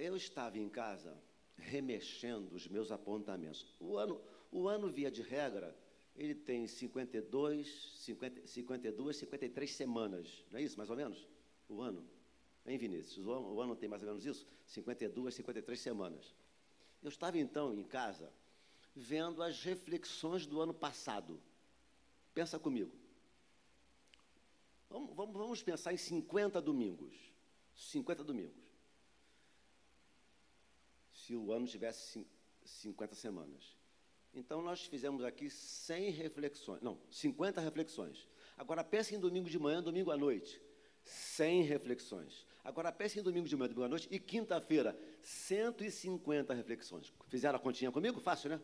eu estava em casa remexendo os meus apontamentos. O ano, o ano via de regra, ele tem 52, 50, 52, 53 semanas, não é isso, mais ou menos? O ano. Hein, Vinícius? O ano, tem mais ou menos isso? 52, 53 semanas. Eu estava então em casa vendo as reflexões do ano passado. Pensa comigo. Vamos, vamos, vamos pensar em 50 domingos. 50 domingos. Se o ano tivesse 50 semanas. Então nós fizemos aqui 100 reflexões, não, 50 reflexões. Agora pense em domingo de manhã, domingo à noite. 100 reflexões. Agora pense em domingo de manhã, domingo à noite e quinta-feira, 150 reflexões. Fizeram a continha comigo? Fácil, né?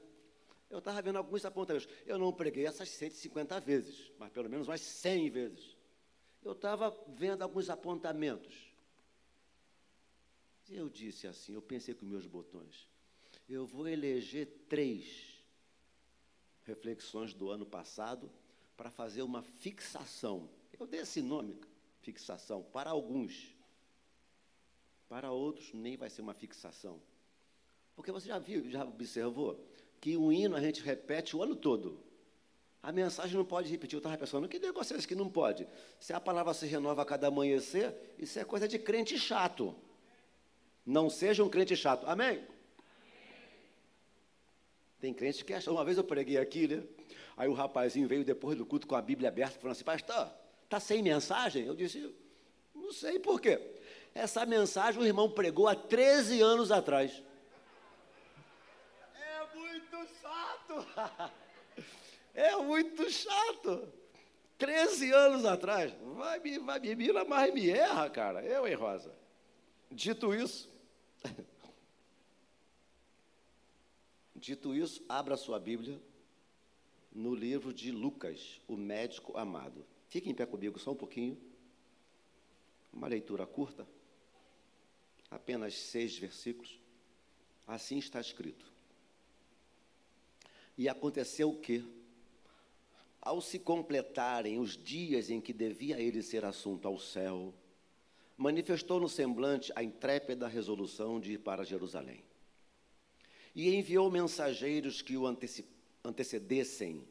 Eu estava vendo alguns apontamentos. Eu não preguei essas 150 vezes, mas pelo menos mais 100 vezes. Eu estava vendo alguns apontamentos. Eu disse assim, eu pensei com meus botões. Eu vou eleger três reflexões do ano passado para fazer uma fixação. Eu dei esse nome, fixação, para alguns. Para outros, nem vai ser uma fixação. Porque você já viu, já observou, que o hino a gente repete o ano todo. A mensagem não pode repetir. Eu estava pensando, que negócio é esse que não pode? Se a palavra se renova a cada amanhecer, isso é coisa de crente chato. Não seja um crente chato. Amém? Tem crente que acha. Uma vez eu preguei aqui, né? Aí o rapazinho veio depois do culto com a Bíblia aberta, falando assim: Pastor, está sem mensagem? Eu disse: Não sei por quê. Essa mensagem o irmão pregou há 13 anos atrás. É muito chato. É muito chato. 13 anos atrás. Vai me, vai me mira, mas me erra, cara. Eu, hein, Rosa? Dito isso. Dito isso, abra sua Bíblia no livro de Lucas, o médico amado. Fique em pé comigo só um pouquinho. Uma leitura curta, apenas seis versículos. Assim está escrito. E aconteceu o que, ao se completarem os dias em que devia ele ser assunto ao céu, manifestou no semblante a intrépida resolução de ir para Jerusalém. E enviou mensageiros que o antecedessem.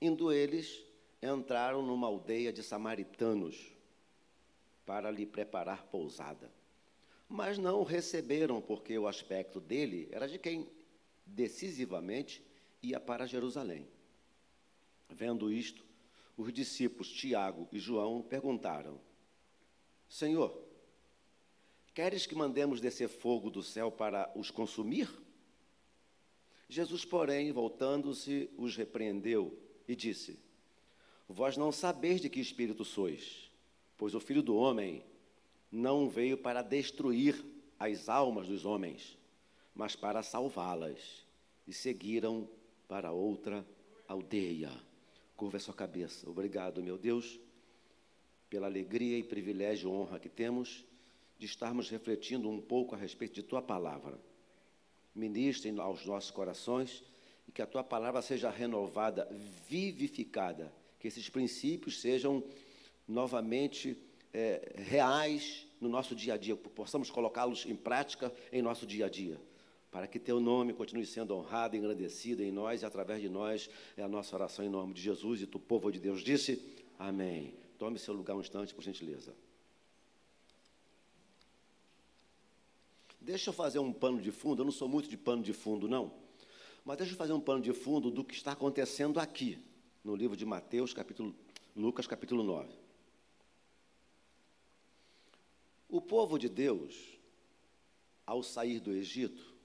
Indo eles, entraram numa aldeia de samaritanos para lhe preparar pousada. Mas não o receberam, porque o aspecto dele era de quem decisivamente ia para Jerusalém. Vendo isto, os discípulos Tiago e João perguntaram: Senhor, queres que mandemos descer fogo do céu para os consumir? Jesus, porém, voltando-se, os repreendeu e disse: Vós não sabeis de que espírito sois, pois o filho do homem não veio para destruir as almas dos homens, mas para salvá-las. E seguiram para outra aldeia. Curva a sua cabeça. Obrigado, meu Deus, pela alegria e privilégio e honra que temos de estarmos refletindo um pouco a respeito de tua palavra. Ministre aos nossos corações e que a tua palavra seja renovada, vivificada, que esses princípios sejam novamente é, reais no nosso dia a dia, possamos colocá-los em prática em nosso dia a dia para que teu nome continue sendo honrado, engrandecido em nós e através de nós. É a nossa oração em nome de Jesus e tu, povo de Deus, disse: Amém. Tome seu lugar um instante, por gentileza. Deixa eu fazer um pano de fundo. Eu não sou muito de pano de fundo, não. Mas deixa eu fazer um pano de fundo do que está acontecendo aqui, no livro de Mateus, capítulo, Lucas, capítulo 9. O povo de Deus, ao sair do Egito,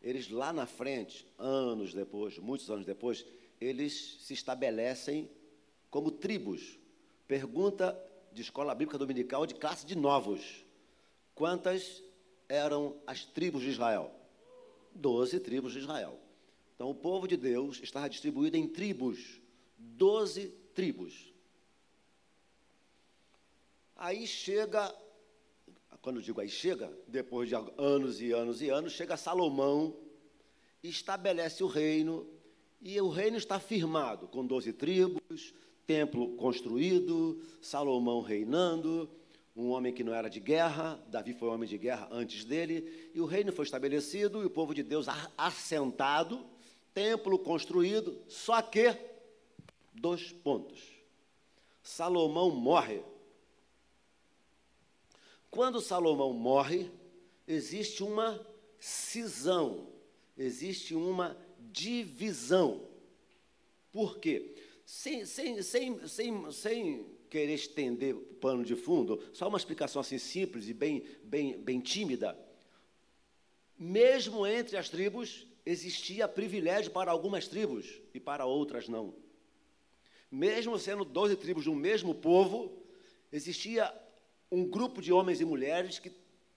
eles lá na frente, anos depois, muitos anos depois, eles se estabelecem como tribos. Pergunta de escola bíblica dominical de classe de novos. Quantas eram as tribos de Israel? Doze tribos de Israel. Então o povo de Deus estava distribuído em tribos, doze tribos. Aí chega quando eu digo aí chega, depois de anos e anos e anos, chega Salomão, estabelece o reino, e o reino está firmado, com doze tribos, templo construído, Salomão reinando, um homem que não era de guerra, Davi foi homem de guerra antes dele, e o reino foi estabelecido e o povo de Deus assentado, templo construído, só que, dois pontos. Salomão morre. Quando Salomão morre, existe uma cisão, existe uma divisão. Por quê? Sem, sem, sem, sem, sem querer estender o pano de fundo, só uma explicação assim simples e bem, bem, bem tímida. Mesmo entre as tribos, existia privilégio para algumas tribos e para outras não. Mesmo sendo doze tribos de um mesmo povo, existia um grupo de homens e mulheres que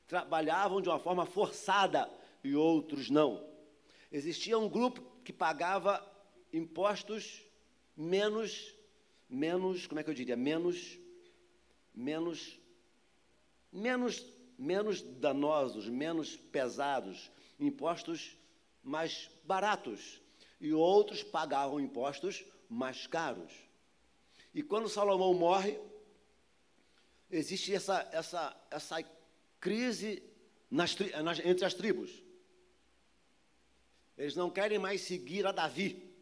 trabalhavam de uma forma forçada e outros não. Existia um grupo que pagava impostos menos menos, como é que eu diria, menos, menos, menos, menos danosos, menos pesados, impostos mais baratos, e outros pagavam impostos mais caros. E quando Salomão morre, existe essa, essa, essa crise nas, nas, entre as tribos. Eles não querem mais seguir a Davi,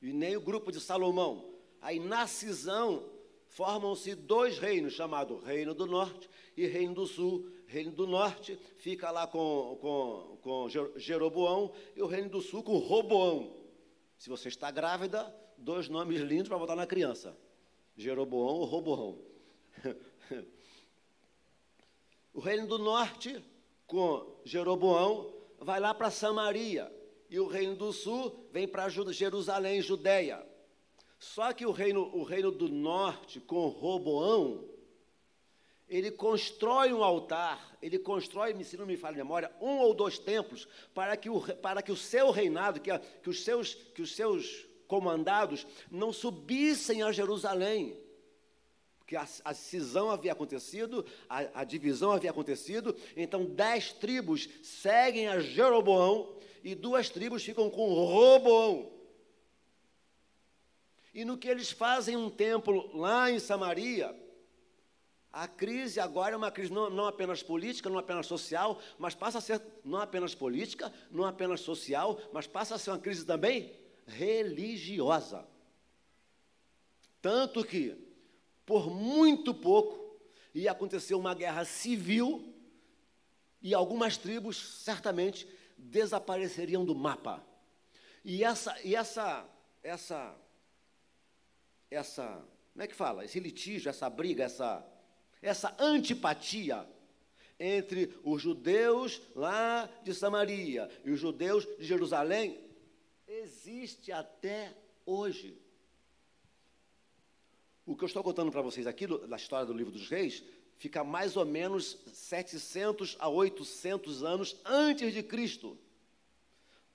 e nem o grupo de Salomão. Aí na cisão formam-se dois reinos, chamados Reino do Norte e Reino do Sul. Reino do Norte fica lá com, com, com Jeroboão e o Reino do Sul com Roboão. Se você está grávida, dois nomes lindos para botar na criança: Jeroboão ou Roboão. o Reino do Norte, com Jeroboão, vai lá para Samaria. E o Reino do Sul vem para Jerusalém, Judéia. Só que o reino, o reino do norte, com Roboão, ele constrói um altar, ele constrói, se não me falha a memória, um ou dois templos, para que o, para que o seu reinado, que, que, os seus, que os seus comandados não subissem a Jerusalém. Porque a, a cisão havia acontecido, a, a divisão havia acontecido, então dez tribos seguem a Jeroboão e duas tribos ficam com Roboão. E no que eles fazem um templo lá em Samaria, a crise agora é uma crise não, não, apenas política, não apenas social, mas passa a ser não apenas política, não apenas social, mas passa a ser uma crise também religiosa. Tanto que, por muito pouco, ia acontecer uma guerra civil e algumas tribos certamente desapareceriam do mapa. E essa, e essa, essa essa, como é que fala? Esse litígio, essa briga, essa, essa antipatia entre os judeus lá de Samaria e os judeus de Jerusalém existe até hoje. O que eu estou contando para vocês aqui da história do livro dos reis fica mais ou menos 700 a 800 anos antes de Cristo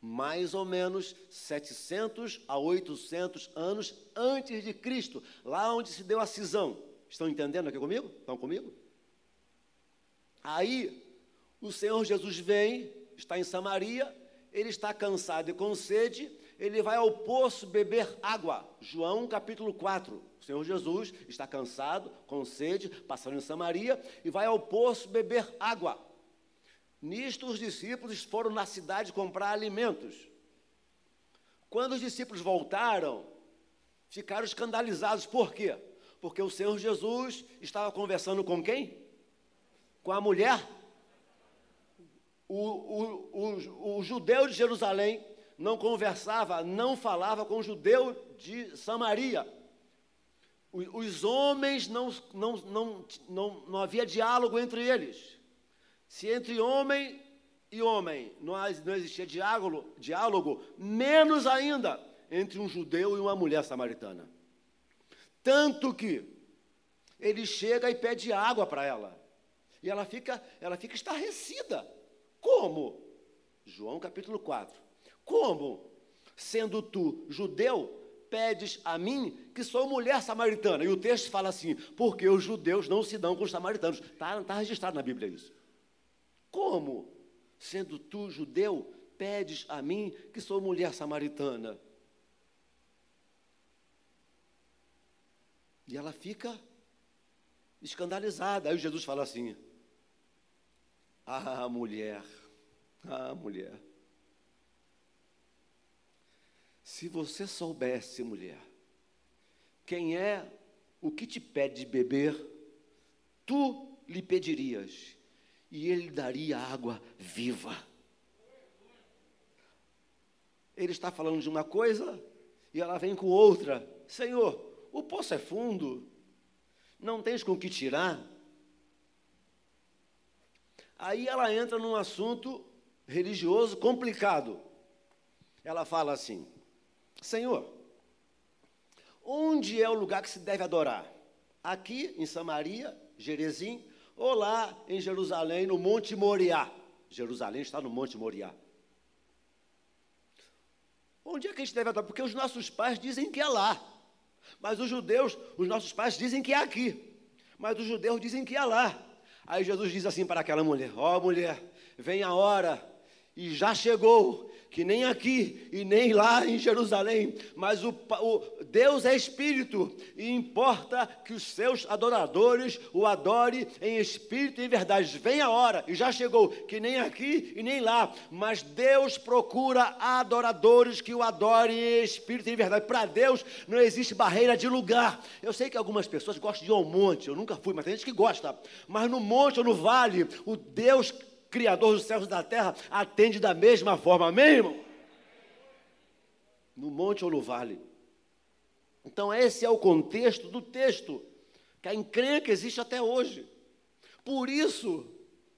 mais ou menos 700 a 800 anos antes de Cristo, lá onde se deu a cisão. Estão entendendo aqui comigo? Estão comigo? Aí, o Senhor Jesus vem, está em Samaria, ele está cansado e com sede, ele vai ao poço beber água. João capítulo 4. O Senhor Jesus está cansado, com sede, passando em Samaria, e vai ao poço beber água. Nisto, os discípulos foram na cidade comprar alimentos. Quando os discípulos voltaram, ficaram escandalizados. Por quê? Porque o Senhor Jesus estava conversando com quem? Com a mulher. O, o, o, o judeu de Jerusalém não conversava, não falava com o judeu de Samaria. Os homens não, não, não, não, não havia diálogo entre eles. Se entre homem e homem não, não existia diálogo, diálogo, menos ainda entre um judeu e uma mulher samaritana. Tanto que ele chega e pede água para ela. E ela fica, ela fica estarrecida. Como? João capítulo 4. Como? Sendo tu judeu, pedes a mim que sou mulher samaritana. E o texto fala assim: porque os judeus não se dão com os samaritanos. Está tá registrado na Bíblia isso. Como, sendo tu judeu, pedes a mim que sou mulher samaritana? E ela fica escandalizada. Aí Jesus fala assim: Ah, mulher, ah, mulher. Se você soubesse, mulher, quem é o que te pede de beber, tu lhe pedirias, e ele daria água viva. Ele está falando de uma coisa e ela vem com outra. Senhor, o poço é fundo, não tens com que tirar. Aí ela entra num assunto religioso complicado. Ela fala assim: Senhor, onde é o lugar que se deve adorar? Aqui em Samaria, Jerezim, ou lá em Jerusalém, no Monte Moriá? Jerusalém está no Monte Moriá. Onde é que a gente deve adorar? Porque os nossos pais dizem que é lá. Mas os judeus, os nossos pais dizem que é aqui. Mas os judeus dizem que é lá. Aí Jesus diz assim para aquela mulher: Ó oh, mulher, vem a hora, e já chegou, que nem aqui e nem lá em Jerusalém, mas o, o, Deus é espírito e importa que os seus adoradores o adorem em espírito e em verdade. Vem a hora e já chegou, que nem aqui e nem lá, mas Deus procura adoradores que o adorem em espírito e em verdade. Para Deus não existe barreira de lugar. Eu sei que algumas pessoas gostam de ir ao monte, eu nunca fui, mas tem gente que gosta. Mas no monte ou no vale, o Deus Criador dos céus e da terra, atende da mesma forma. Amém, irmão? No monte ou no vale. Então, esse é o contexto do texto, que a encrenca existe até hoje. Por isso,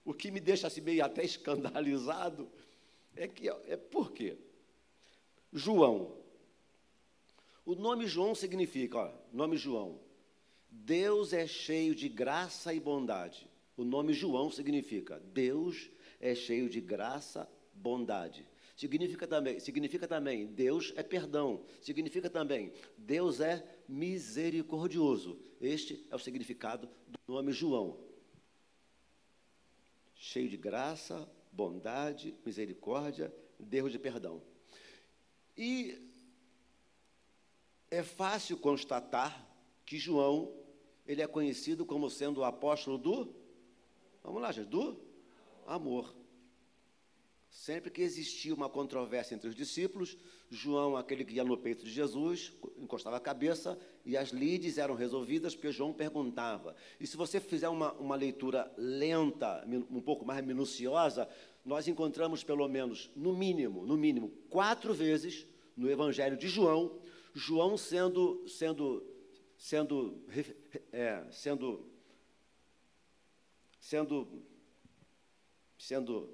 o que me deixa assim meio até escandalizado é que é por quê? João. O nome João significa, ó, nome João. Deus é cheio de graça e bondade. O nome João significa Deus é cheio de graça, bondade. Significa também, significa também Deus é perdão. Significa também Deus é misericordioso. Este é o significado do nome João. Cheio de graça, bondade, misericórdia, Deus de perdão. E é fácil constatar que João, ele é conhecido como sendo o apóstolo do Vamos lá, gente, do amor. Sempre que existia uma controvérsia entre os discípulos, João, aquele que ia no peito de Jesus, encostava a cabeça e as lides eram resolvidas porque João perguntava. E se você fizer uma, uma leitura lenta, um pouco mais minuciosa, nós encontramos pelo menos, no mínimo, no mínimo, quatro vezes no Evangelho de João, João sendo, sendo, sendo, é, sendo sendo, sendo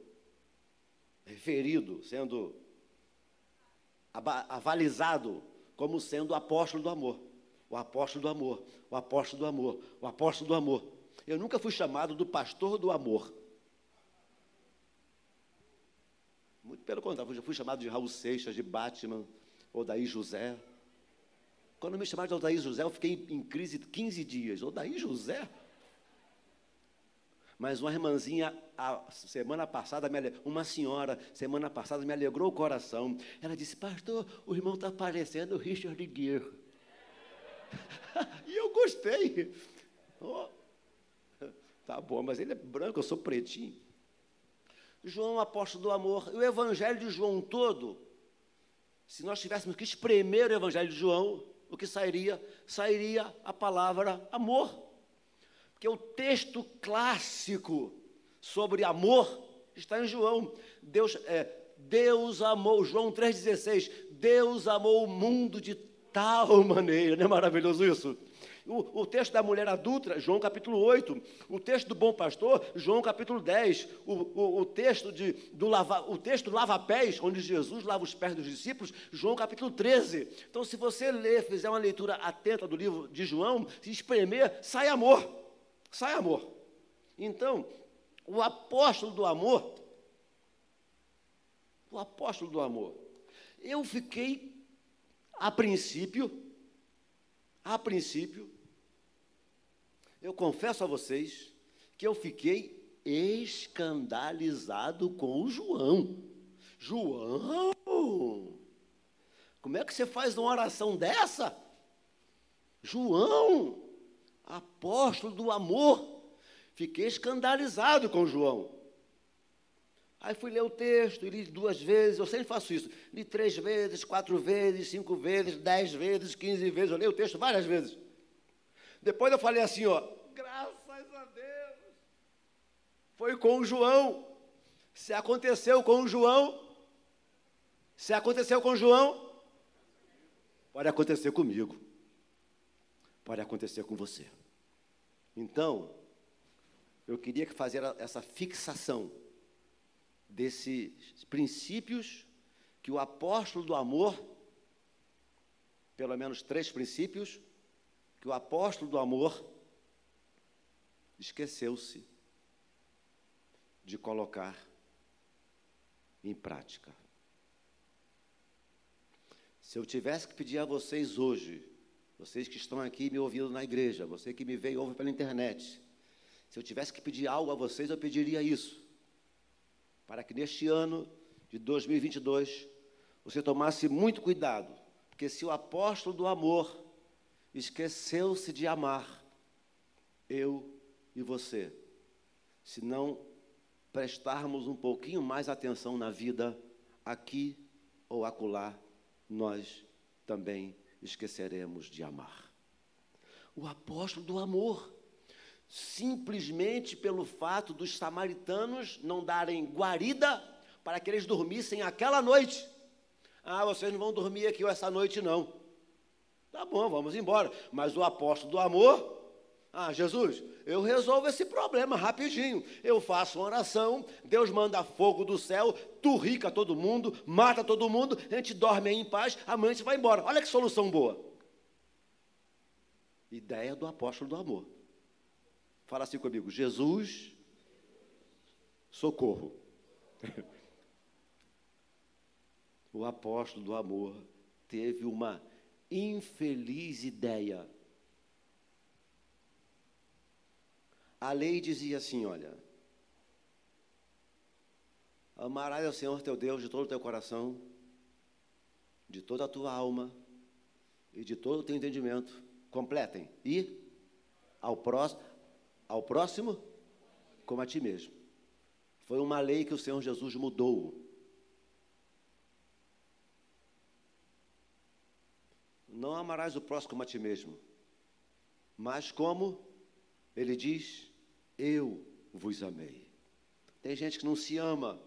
referido, sendo avalizado como sendo o apóstolo do amor. O apóstolo do amor, o apóstolo do amor, o apóstolo do amor. Eu nunca fui chamado do pastor do amor. Muito pelo contrário, eu já fui chamado de Raul Seixas, de Batman, Odaí José. Quando me chamaram de Odaí José, eu fiquei em crise 15 dias. Odaí José? Mas uma irmãzinha, a semana passada, uma senhora, semana passada, me alegrou o coração. Ela disse, pastor, o irmão está parecendo o Richard Gere. e eu gostei. Oh, tá bom, mas ele é branco, eu sou pretinho. João, apóstolo do amor. O evangelho de João todo, se nós tivéssemos que espremer o evangelho de João, o que sairia? Sairia a palavra amor que o texto clássico sobre amor está em João. Deus, é, Deus amou, João 3,16, Deus amou o mundo de tal maneira, não é maravilhoso isso? O, o, texto da mulher adulta, João capítulo 8. O texto do bom pastor, João capítulo 10. O, o, o texto, de, do lava, o texto lava-pés, onde Jesus lava os pés dos discípulos, João capítulo 13. Então, se você ler, fizer uma leitura atenta do livro de João, se espremer, sai amor sai amor. Então, o apóstolo do amor, o apóstolo do amor, eu fiquei, a princípio, a princípio, eu confesso a vocês que eu fiquei escandalizado com o João. João, como é que você faz uma oração dessa? João, apóstolo do amor. Fiquei escandalizado com João. Aí fui ler o texto, li duas vezes, eu sempre faço isso. Li três vezes, quatro vezes, cinco vezes, dez vezes, quinze vezes, eu leio o texto várias vezes. Depois eu falei assim, ó, graças a Deus, foi com o João. Se aconteceu com o João, se aconteceu com o João, pode acontecer comigo, pode acontecer com você. Então, eu queria fazer essa fixação desses princípios que o apóstolo do amor, pelo menos três princípios, que o apóstolo do amor esqueceu-se de colocar em prática. Se eu tivesse que pedir a vocês hoje, vocês que estão aqui me ouvindo na igreja, você que me veio e ouve pela internet, se eu tivesse que pedir algo a vocês, eu pediria isso. Para que neste ano de 2022 você tomasse muito cuidado, porque se o apóstolo do amor esqueceu-se de amar, eu e você, se não prestarmos um pouquinho mais atenção na vida, aqui ou acolá, nós também esqueceremos de amar. O apóstolo do amor, simplesmente pelo fato dos samaritanos não darem guarida para que eles dormissem aquela noite. Ah, vocês não vão dormir aqui essa noite, não. Tá bom, vamos embora. Mas o apóstolo do amor ah, Jesus, eu resolvo esse problema rapidinho. Eu faço uma oração, Deus manda fogo do céu, turrica todo mundo, mata todo mundo, a gente dorme aí em paz, amanhã a gente vai embora. Olha que solução boa. Ideia do apóstolo do amor. Fala assim comigo: Jesus, socorro. o apóstolo do amor teve uma infeliz ideia A lei dizia assim: olha, amarás ao Senhor teu Deus de todo o teu coração, de toda a tua alma e de todo o teu entendimento. Completem. E ao ao próximo como a ti mesmo. Foi uma lei que o Senhor Jesus mudou. Não amarás o próximo como a ti mesmo, mas como ele diz, eu vos amei. Tem gente que não se ama,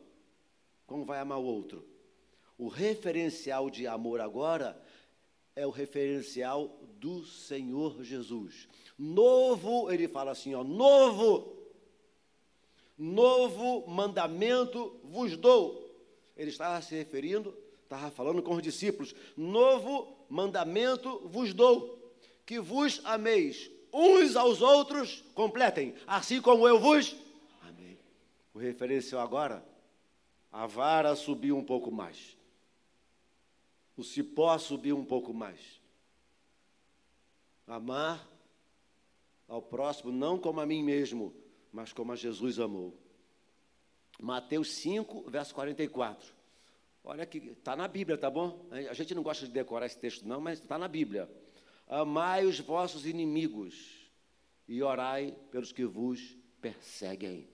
como vai amar o outro? O referencial de amor agora é o referencial do Senhor Jesus. Novo, ele fala assim, ó, novo, novo mandamento vos dou. Ele estava se referindo, estava falando com os discípulos, novo mandamento vos dou, que vos ameis uns aos outros, completem, assim como eu vos amei. O referencial agora, a vara subiu um pouco mais, o cipó subiu um pouco mais. Amar ao próximo não como a mim mesmo, mas como a Jesus amou. Mateus 5, verso 44. Olha que está na Bíblia, tá bom? A gente não gosta de decorar esse texto, não, mas está na Bíblia. Amai os vossos inimigos e orai pelos que vos perseguem.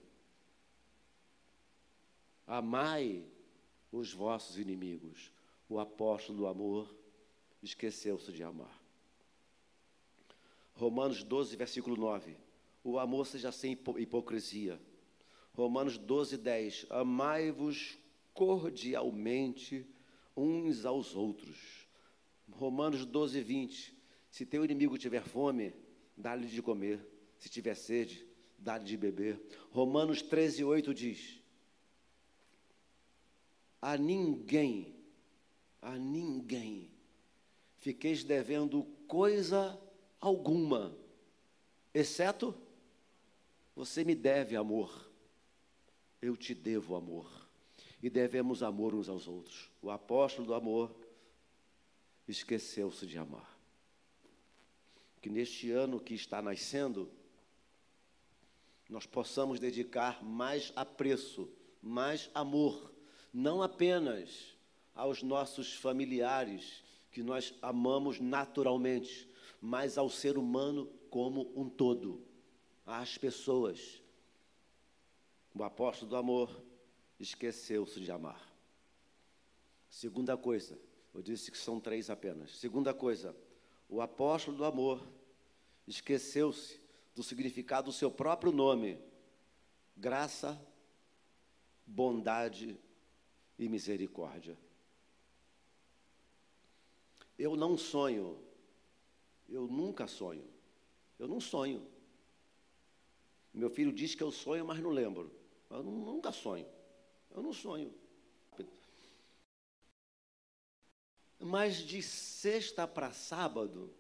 Amai os vossos inimigos. O apóstolo do amor esqueceu-se de amar. Romanos 12, versículo 9. O amor seja sem hipocrisia. Romanos 12, 10. Amai-vos cordialmente uns aos outros. Romanos 12, 20. Se teu inimigo tiver fome, dá-lhe de comer. Se tiver sede, dá-lhe de beber. Romanos 13, 8 diz: A ninguém, a ninguém, fiqueis devendo coisa alguma, exceto você me deve amor, eu te devo amor. E devemos amor uns aos outros. O apóstolo do amor esqueceu-se de amar que neste ano que está nascendo, nós possamos dedicar mais apreço, mais amor, não apenas aos nossos familiares, que nós amamos naturalmente, mas ao ser humano como um todo, às pessoas. O apóstolo do amor esqueceu-se de amar. Segunda coisa, eu disse que são três apenas. Segunda coisa, o apóstolo do amor esqueceu-se do significado do seu próprio nome: graça, bondade e misericórdia. Eu não sonho, eu nunca sonho, eu não sonho. Meu filho diz que eu sonho, mas não lembro. Eu nunca sonho, eu não sonho. Mas de sexta para sábado,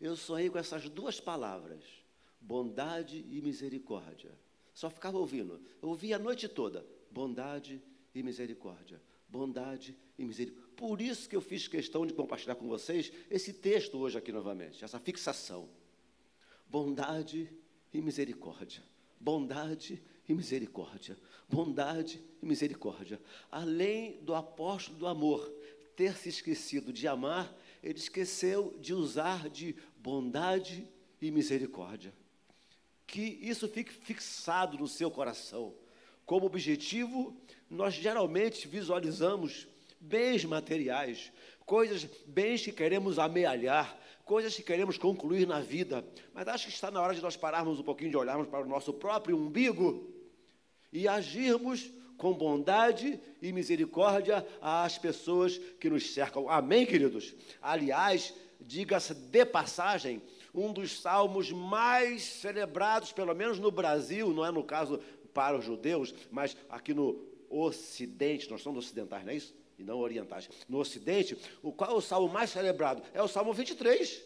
eu sonhei com essas duas palavras, bondade e misericórdia. Só ficava ouvindo. Eu ouvia a noite toda, bondade e misericórdia. Bondade e misericórdia. Por isso que eu fiz questão de compartilhar com vocês esse texto hoje aqui novamente, essa fixação. Bondade e misericórdia. Bondade e misericórdia. Bondade e misericórdia. Além do apóstolo do amor, ter se esquecido de amar, ele esqueceu de usar de bondade e misericórdia. Que isso fique fixado no seu coração. Como objetivo, nós geralmente visualizamos bens materiais, coisas, bens que queremos amealhar, coisas que queremos concluir na vida. Mas acho que está na hora de nós pararmos um pouquinho de olharmos para o nosso próprio umbigo e agirmos com bondade e misericórdia às pessoas que nos cercam. Amém, queridos? Aliás, diga-se de passagem, um dos salmos mais celebrados, pelo menos no Brasil, não é no caso para os judeus, mas aqui no Ocidente, nós somos ocidentais, não é isso? E não orientais. No Ocidente, o qual é o salmo mais celebrado? É o Salmo 23.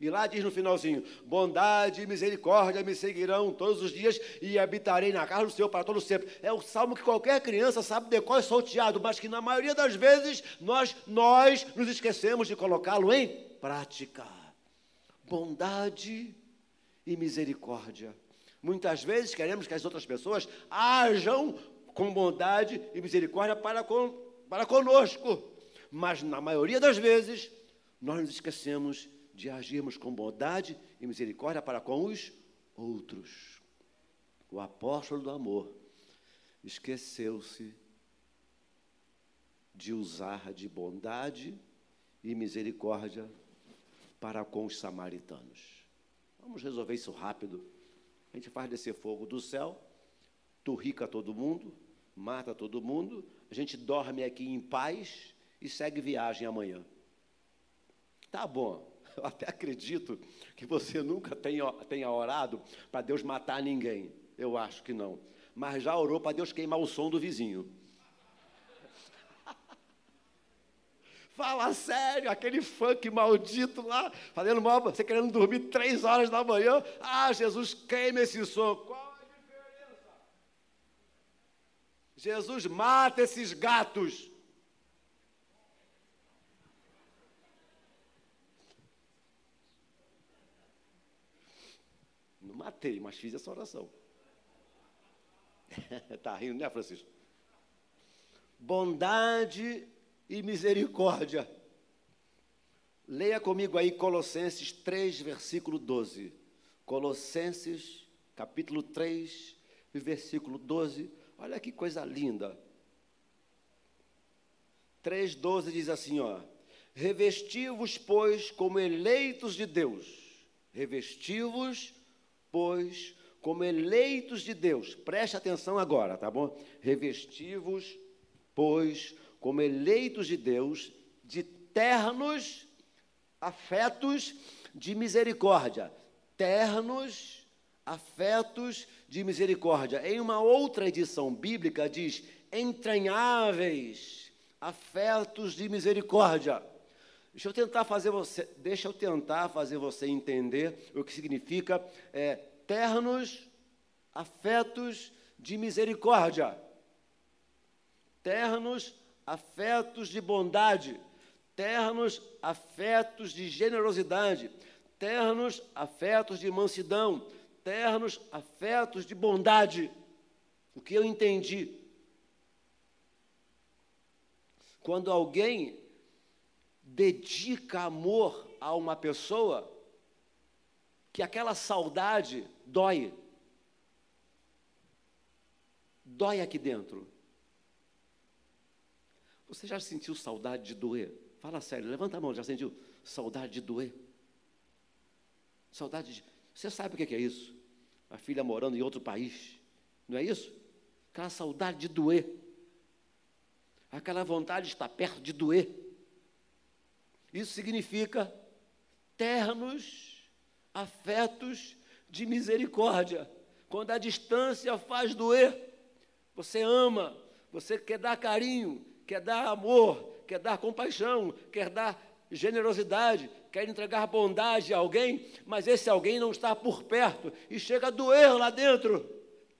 E lá diz no finalzinho: bondade e misericórdia me seguirão todos os dias e habitarei na casa do Senhor para todo sempre. É o salmo que qualquer criança sabe decorar salteado, mas que na maioria das vezes nós, nós nos esquecemos de colocá-lo em prática. Bondade e misericórdia. Muitas vezes queremos que as outras pessoas ajam com bondade e misericórdia para, com, para conosco, mas na maioria das vezes nós nos esquecemos de agirmos com bondade e misericórdia para com os outros. O apóstolo do amor esqueceu-se de usar de bondade e misericórdia para com os samaritanos. Vamos resolver isso rápido. A gente faz descer fogo do céu, turrica todo mundo, mata todo mundo, a gente dorme aqui em paz e segue viagem amanhã. Tá bom, eu até acredito que você nunca tenha, tenha orado para Deus matar ninguém. Eu acho que não. Mas já orou para Deus queimar o som do vizinho. Fala sério, aquele funk maldito lá, fazendo mal, você querendo dormir três horas da manhã. Ah, Jesus, queima esse som. Qual a diferença? Jesus mata esses gatos. Matei, mas fiz essa oração. Está rindo, né, Francisco? Bondade e misericórdia. Leia comigo aí Colossenses 3, versículo 12. Colossenses, capítulo 3, versículo 12. Olha que coisa linda. 3,12 diz assim, ó. Revesti-vos, pois, como eleitos de Deus. Revesti-vos, pois, como eleitos de Deus, preste atenção agora, tá bom? Revestivos, pois, como eleitos de Deus, de ternos afetos de misericórdia. Ternos afetos de misericórdia. Em uma outra edição bíblica diz entranháveis afetos de misericórdia. Deixa eu tentar fazer você, deixa eu tentar fazer você entender o que significa é, ternos afetos de misericórdia, ternos afetos de bondade, ternos afetos de generosidade, ternos afetos de mansidão, ternos afetos de bondade. O que eu entendi? Quando alguém dedica amor a uma pessoa, que aquela saudade dói. Dói aqui dentro. Você já sentiu saudade de doer? Fala sério, levanta a mão, já sentiu saudade de doer? Saudade de. Você sabe o que é isso? A filha morando em outro país, não é isso? Aquela saudade de doer. Aquela vontade de estar perto de doer. Isso significa ternos afetos de misericórdia. Quando a distância faz doer, você ama, você quer dar carinho, quer dar amor, quer dar compaixão, quer dar generosidade, quer entregar bondade a alguém, mas esse alguém não está por perto e chega a doer lá dentro.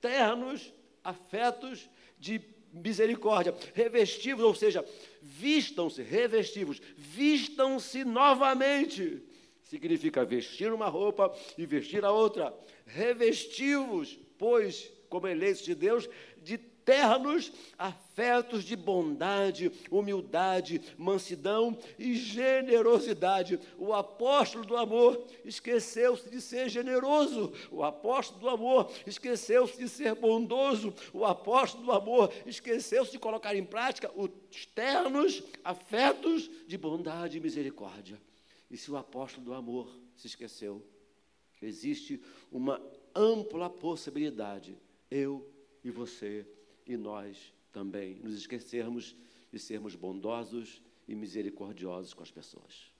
Ternos, afetos de misericórdia, revestivos, ou seja, vistam-se, revestivos, vistam-se novamente. Significa vestir uma roupa e vestir a outra. Revestivos, pois, como eleitos de Deus, de ternos afetos de bondade, humildade, mansidão e generosidade. O apóstolo do amor esqueceu-se de ser generoso, o apóstolo do amor esqueceu-se de ser bondoso, o apóstolo do amor esqueceu-se de colocar em prática os ternos afetos de bondade e misericórdia. E se o apóstolo do amor se esqueceu, existe uma ampla possibilidade, eu e você e nós também nos esquecermos de sermos bondosos e misericordiosos com as pessoas.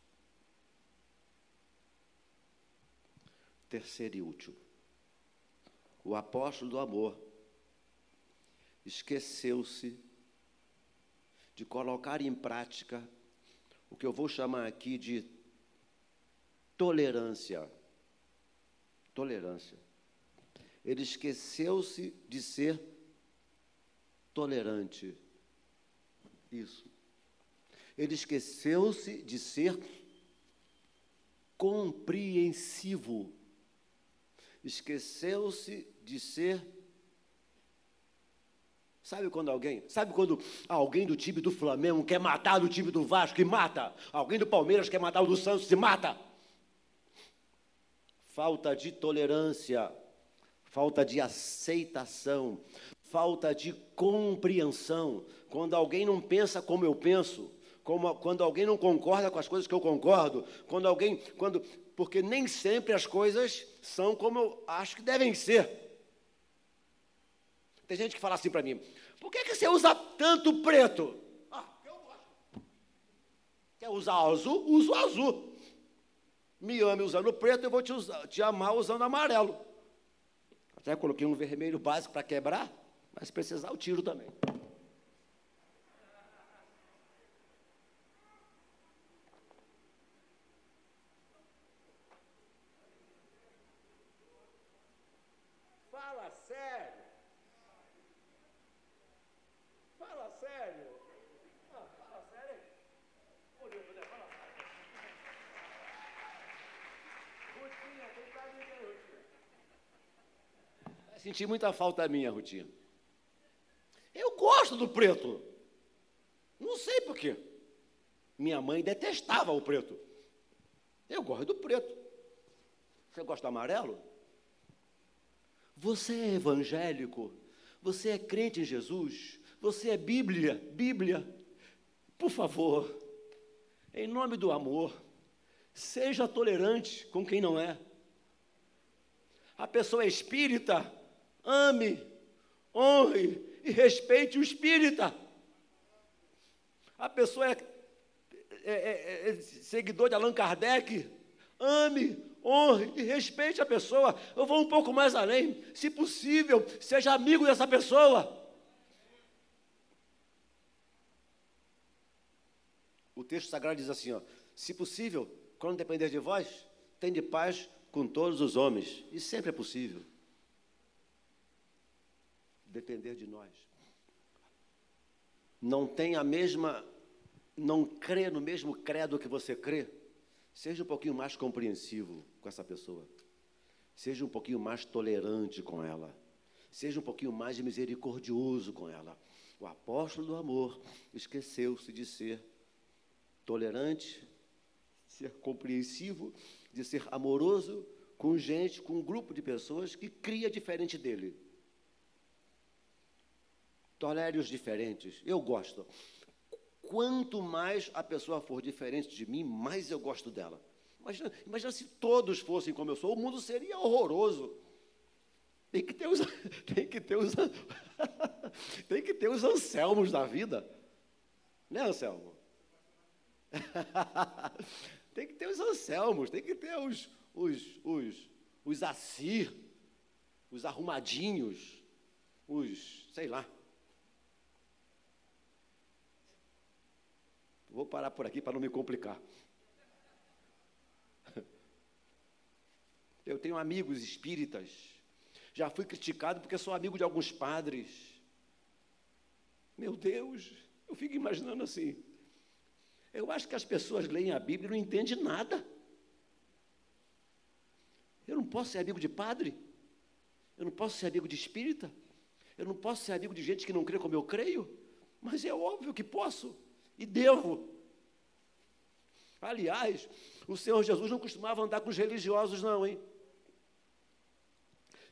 Terceiro e último. O apóstolo do amor esqueceu-se de colocar em prática o que eu vou chamar aqui de tolerância. Tolerância. Ele esqueceu-se de ser tolerante. Isso. Ele esqueceu-se de ser compreensivo. Esqueceu-se de ser. Sabe quando alguém, sabe quando alguém do time do Flamengo quer matar do time do Vasco e mata? Alguém do Palmeiras quer matar o do Santos e mata? Falta de tolerância, falta de aceitação, falta de compreensão, quando alguém não pensa como eu penso, como, quando alguém não concorda com as coisas que eu concordo, quando alguém, quando, porque nem sempre as coisas são como eu acho que devem ser. Tem gente que fala assim para mim: por que, que você usa tanto preto? Ah, eu gosto. Quer usar azul? Uso azul. Me ame usando preto, eu vou te, usar, te amar usando amarelo. Até coloquei um vermelho básico para quebrar. Mas se precisar, eu tiro também. Fala sério. Fala sério. Ah, fala sério. Olha, mulher, fala sério. Rutinha, quem tá me Rutinha? Senti muita falta minha, Rutinha. Eu gosto do preto. Não sei por quê. Minha mãe detestava o preto. Eu gosto do preto. Você gosta do amarelo? Você é evangélico? Você é crente em Jesus? Você é Bíblia? Bíblia? Por favor, em nome do amor, seja tolerante com quem não é. A pessoa é espírita, ame, honre, e respeite o espírita. A pessoa é, é, é, é seguidor de Allan Kardec, ame, honre e respeite a pessoa. Eu vou um pouco mais além. Se possível, seja amigo dessa pessoa. O texto sagrado diz assim: ó, se possível, quando depender de vós, de paz com todos os homens. E sempre é possível depender de nós. Não tem a mesma, não crê no mesmo credo que você crê, seja um pouquinho mais compreensivo com essa pessoa. Seja um pouquinho mais tolerante com ela. Seja um pouquinho mais misericordioso com ela. O apóstolo do amor esqueceu-se de ser tolerante, ser compreensivo, de ser amoroso com gente, com um grupo de pessoas que cria diferente dele. Tolere os diferentes. Eu gosto. Quanto mais a pessoa for diferente de mim, mais eu gosto dela. Imagina, imagina se todos fossem como eu sou, o mundo seria horroroso. Tem que ter os, tem que ter os, tem que ter os Anselmos da vida. Né, Anselmo? tem que ter os Anselmos, tem que ter os, os, os, os Assir, os arrumadinhos, os, sei lá. Vou parar por aqui para não me complicar. Eu tenho amigos espíritas. Já fui criticado porque sou amigo de alguns padres. Meu Deus, eu fico imaginando assim. Eu acho que as pessoas leem a Bíblia e não entendem nada. Eu não posso ser amigo de padre. Eu não posso ser amigo de espírita. Eu não posso ser amigo de gente que não crê como eu creio. Mas é óbvio que posso e devo. Aliás, o Senhor Jesus não costumava andar com os religiosos, não, hein?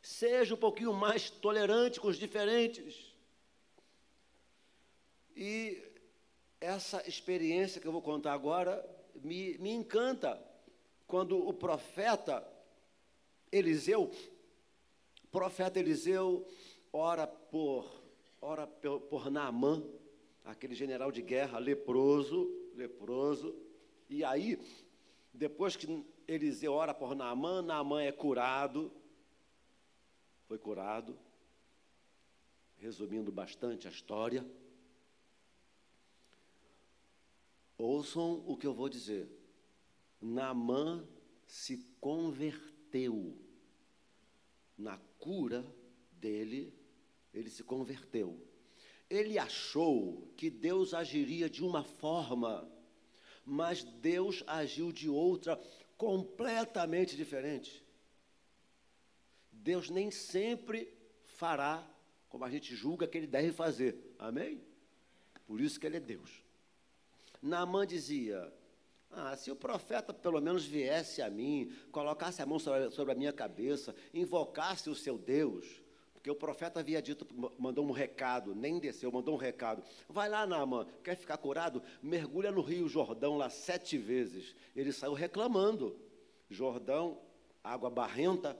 Seja um pouquinho mais tolerante com os diferentes. E essa experiência que eu vou contar agora me, me encanta. Quando o profeta Eliseu, profeta Eliseu, ora por, ora por, por Naamã, aquele general de guerra leproso, leproso, e aí, depois que Eliseu ora por Naamã, Naamã é curado, foi curado, resumindo bastante a história. Ouçam o que eu vou dizer. Naamã se converteu na cura dele, ele se converteu. Ele achou que Deus agiria de uma forma, mas Deus agiu de outra completamente diferente. Deus nem sempre fará como a gente julga que ele deve fazer. Amém? Por isso que ele é Deus. Naamã dizia: ah, se o profeta pelo menos viesse a mim, colocasse a mão sobre, a minha cabeça, invocasse o seu Deus, porque o profeta havia dito, mandou um recado, nem desceu, mandou um recado. Vai lá, Naamã, quer ficar curado? Mergulha no rio Jordão lá sete vezes. Ele saiu reclamando. Jordão, água barrenta.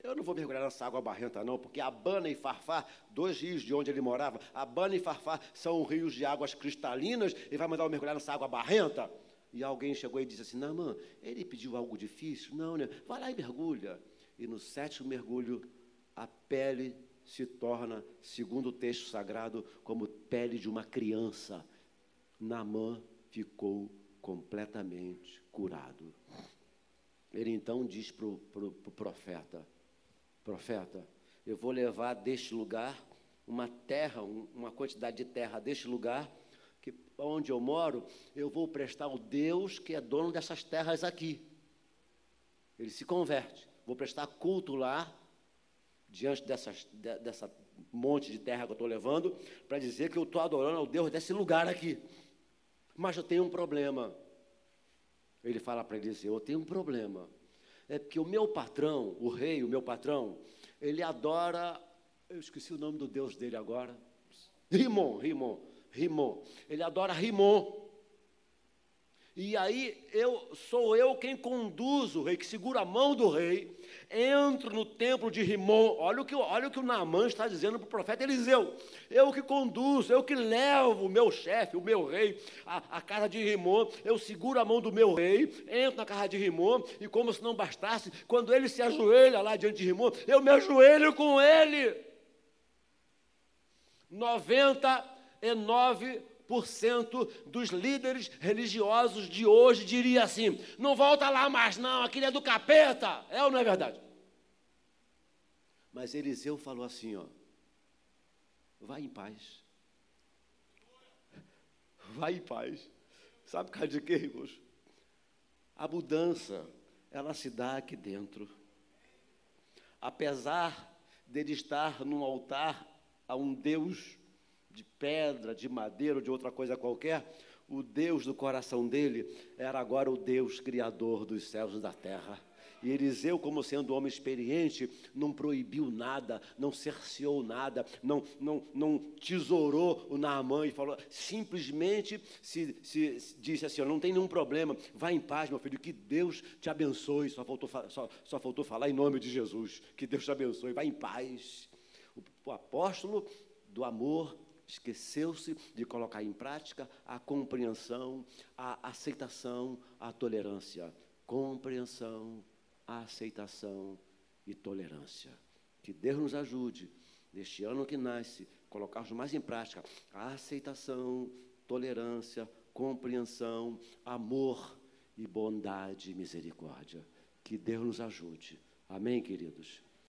Eu não vou mergulhar nessa água barrenta, não, porque Abana e Farfá, dois rios de onde ele morava, Abana e Farfá são rios de águas cristalinas, ele vai mandar eu mergulhar nessa água barrenta? e alguém chegou e disse assim: Namã, ele pediu algo difícil? Não, né? Vai lá e mergulha. E no sétimo mergulho, a pele se torna, segundo o texto sagrado, como pele de uma criança. Namã ficou completamente curado. Ele então diz para o pro, pro profeta: Profeta, eu vou levar deste lugar uma terra, uma quantidade de terra deste lugar que onde eu moro, eu vou prestar ao Deus que é dono dessas terras aqui. Ele se converte. Vou prestar culto lá, diante dessas, de, dessa monte de terra que eu estou levando, para dizer que eu estou adorando ao Deus desse lugar aqui. Mas eu tenho um problema. Ele fala para ele dizer, eu tenho um problema. É porque o meu patrão, o rei, o meu patrão, ele adora, eu esqueci o nome do Deus dele agora. Rimon, Rimon. Rimon. Ele adora Rimon. E aí eu sou eu quem conduz o rei, que segura a mão do rei, entro no templo de Rimon. Olha o que, olha o, que o Naamã está dizendo para o profeta Eliseu. Eu que conduzo, eu que levo o meu chefe, o meu rei, a, a casa de Rimon. Eu seguro a mão do meu rei, entro na casa de Rimon, e como se não bastasse, quando ele se ajoelha lá diante de Rimon, eu me ajoelho com ele. 90 99% dos líderes religiosos de hoje diria assim: não volta lá mais, não, aquilo é do capeta. É ou não é verdade? Mas Eliseu falou assim: ó, vai em paz. Vai em paz. Sabe por causa de quê, irmãos? A mudança, ela se dá aqui dentro. Apesar dele estar num altar a um Deus de pedra, de madeira ou de outra coisa qualquer, o Deus do coração dele era agora o Deus criador dos céus e da terra. E Eliseu, como sendo homem experiente, não proibiu nada, não cerceou nada, não, não, não tesourou o Naamã e falou, simplesmente se, se, se disse assim: não tem nenhum problema, vá em paz, meu filho, que Deus te abençoe. Só faltou, só, só faltou falar em nome de Jesus, que Deus te abençoe, vá em paz. O, o apóstolo do amor esqueceu-se de colocar em prática a compreensão, a aceitação, a tolerância. Compreensão, aceitação e tolerância. Que Deus nos ajude, neste ano que nasce, colocarmos mais em prática a aceitação, tolerância, compreensão, amor e bondade e misericórdia. Que Deus nos ajude. Amém, queridos?